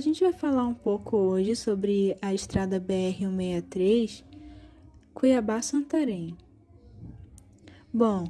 a gente vai falar um pouco hoje sobre a estrada BR-163 Cuiabá-Santarém. Bom,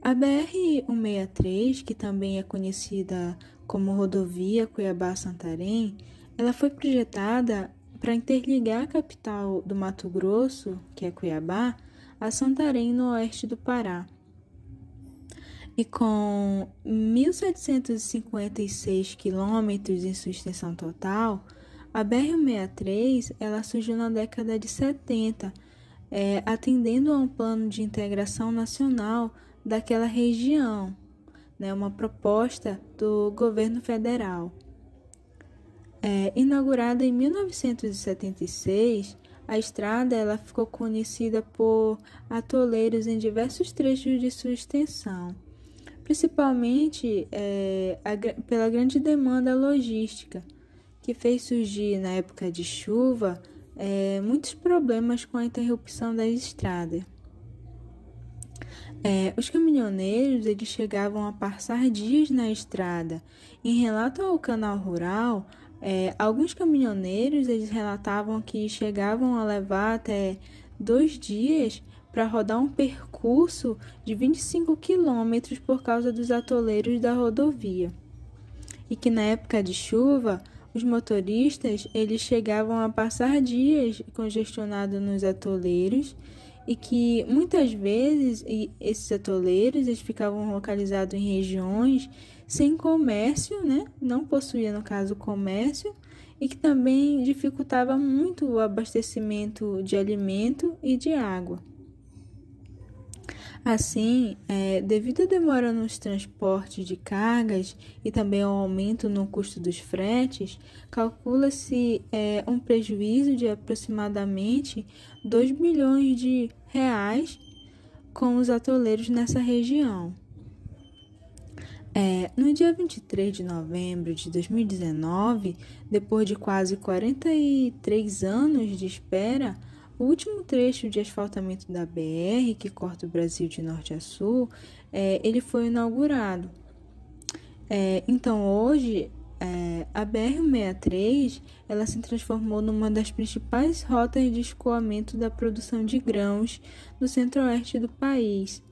a BR-163, que também é conhecida como rodovia Cuiabá-Santarém, ela foi projetada para interligar a capital do Mato Grosso, que é Cuiabá, a Santarém, no oeste do Pará. E com 1.756 quilômetros em sua extensão total, a BR-63 ela surgiu na década de 70, é, atendendo a um plano de integração nacional daquela região, né, uma proposta do governo federal. É, inaugurada em 1976, a estrada ela ficou conhecida por atoleiros em diversos trechos de sua extensão principalmente é, a, pela grande demanda logística, que fez surgir na época de chuva é, muitos problemas com a interrupção da estrada. É, os caminhoneiros eles chegavam a passar dias na estrada. Em relato ao canal rural, é, alguns caminhoneiros eles relatavam que chegavam a levar até dois dias para rodar um percurso de 25 quilômetros por causa dos atoleiros da rodovia. E que na época de chuva, os motoristas eles chegavam a passar dias congestionados nos atoleiros e que muitas vezes esses atoleiros eles ficavam localizados em regiões sem comércio, né? não possuía no caso comércio e que também dificultava muito o abastecimento de alimento e de água. Assim, é, devido à demora nos transportes de cargas e também ao aumento no custo dos fretes, calcula-se é, um prejuízo de aproximadamente 2 bilhões de reais com os atoleiros nessa região. É, no dia 23 de novembro de 2019, depois de quase 43 anos de espera, o último trecho de asfaltamento da BR, que corta o Brasil de norte a sul, é, ele foi inaugurado. É, então, hoje, é, a BR-63 ela se transformou numa das principais rotas de escoamento da produção de grãos no centro-oeste do país.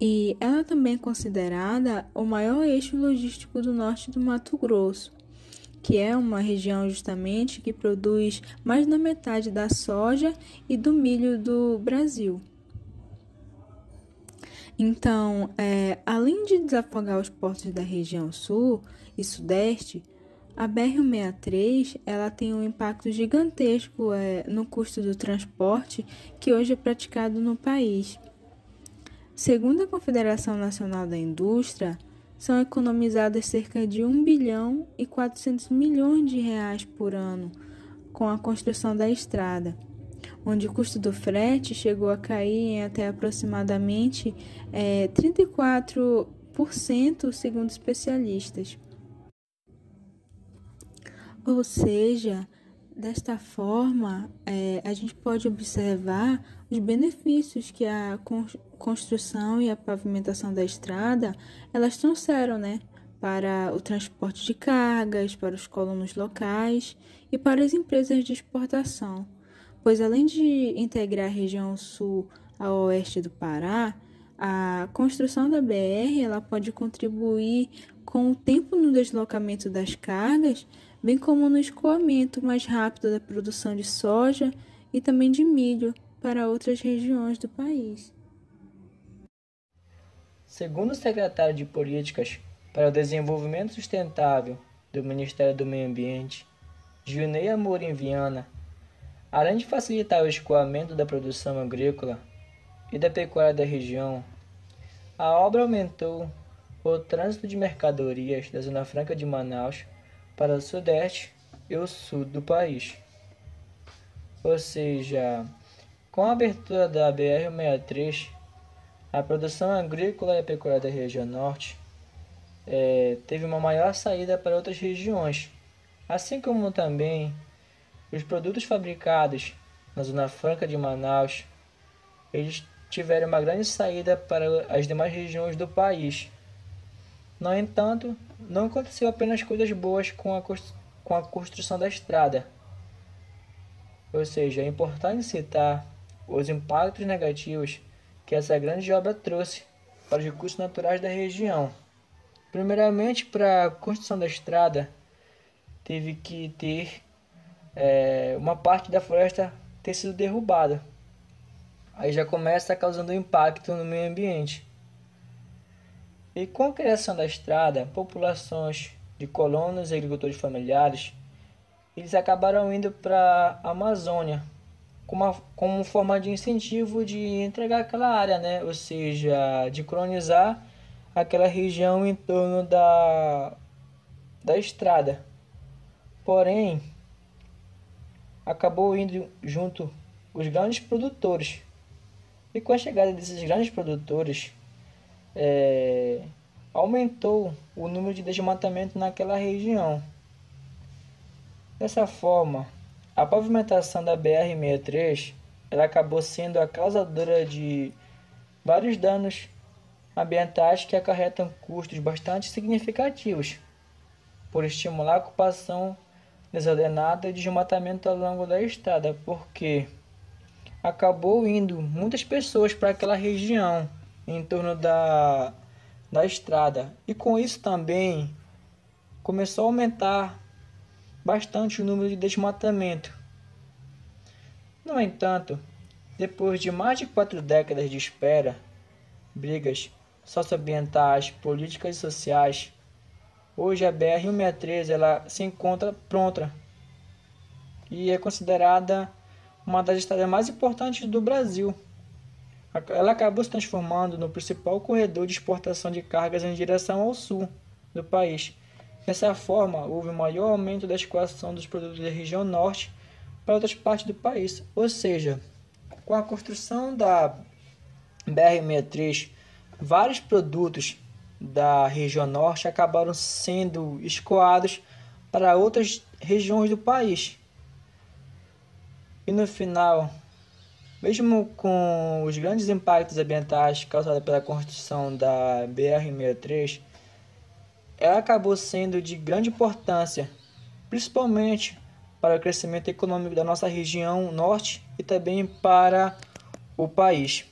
E ela também é considerada o maior eixo logístico do norte do Mato Grosso que é uma região justamente que produz mais da metade da soja e do milho do Brasil. Então, é, além de desafogar os portos da região sul e sudeste, a BR-163 ela tem um impacto gigantesco é, no custo do transporte que hoje é praticado no país. Segundo a Confederação Nacional da Indústria, são economizadas cerca de 1 bilhão e 400 milhões de reais por ano com a construção da estrada, onde o custo do frete chegou a cair em até aproximadamente é, 34%, segundo especialistas. Ou seja, desta forma, é, a gente pode observar os benefícios que a construção e a pavimentação da estrada elas trouxeram, né, para o transporte de cargas, para os colonos locais e para as empresas de exportação, pois além de integrar a região sul ao oeste do Pará, a construção da BR ela pode contribuir com o tempo no deslocamento das cargas, bem como no escoamento mais rápido da produção de soja e também de milho para outras regiões do país. Segundo o secretário de Políticas para o Desenvolvimento Sustentável do Ministério do Meio Ambiente, Gilney Amorim Viana, além de facilitar o escoamento da produção agrícola e da pecuária da região, a obra aumentou o trânsito de mercadorias da Zona Franca de Manaus para o sudeste e o sul do país. Ou seja, com a abertura da BR-63, a produção agrícola e pecuária da região norte é, teve uma maior saída para outras regiões, assim como também os produtos fabricados na Zona Franca de Manaus, eles tiveram uma grande saída para as demais regiões do país. No entanto, não aconteceu apenas coisas boas com a com a construção da estrada. Ou seja, é importante citar os impactos negativos que essa grande obra trouxe para os recursos naturais da região. Primeiramente, para a construção da estrada, teve que ter é, uma parte da floresta ter sido derrubada. Aí já começa causando impacto no meio ambiente. E com a criação da estrada, populações de colonos e agricultores familiares, eles acabaram indo para a Amazônia como, como forma de incentivo de entregar aquela área, né? ou seja, de colonizar aquela região em torno da, da estrada. Porém, acabou indo junto os grandes produtores. E com a chegada desses grandes produtores, é, aumentou o número de desmatamento naquela região. Dessa forma, a pavimentação da BR-63 ela acabou sendo a causadora de vários danos ambientais que acarretam custos bastante significativos, por estimular a ocupação desordenada e desmatamento ao longo da estrada, porque acabou indo muitas pessoas para aquela região em torno da, da estrada, e com isso também começou a aumentar bastante o número de desmatamento. No entanto, depois de mais de quatro décadas de espera, brigas socioambientais, políticas e sociais, hoje a BR-163 ela se encontra pronta e é considerada uma das estradas mais importantes do Brasil. Ela acabou se transformando no principal corredor de exportação de cargas em direção ao sul do país, Dessa forma, houve um maior aumento da escoação dos produtos da região norte para outras partes do país. Ou seja, com a construção da BR-63, vários produtos da região norte acabaram sendo escoados para outras regiões do país. E no final, mesmo com os grandes impactos ambientais causados pela construção da BR-63, ela acabou sendo de grande importância, principalmente para o crescimento econômico da nossa região norte e também para o país.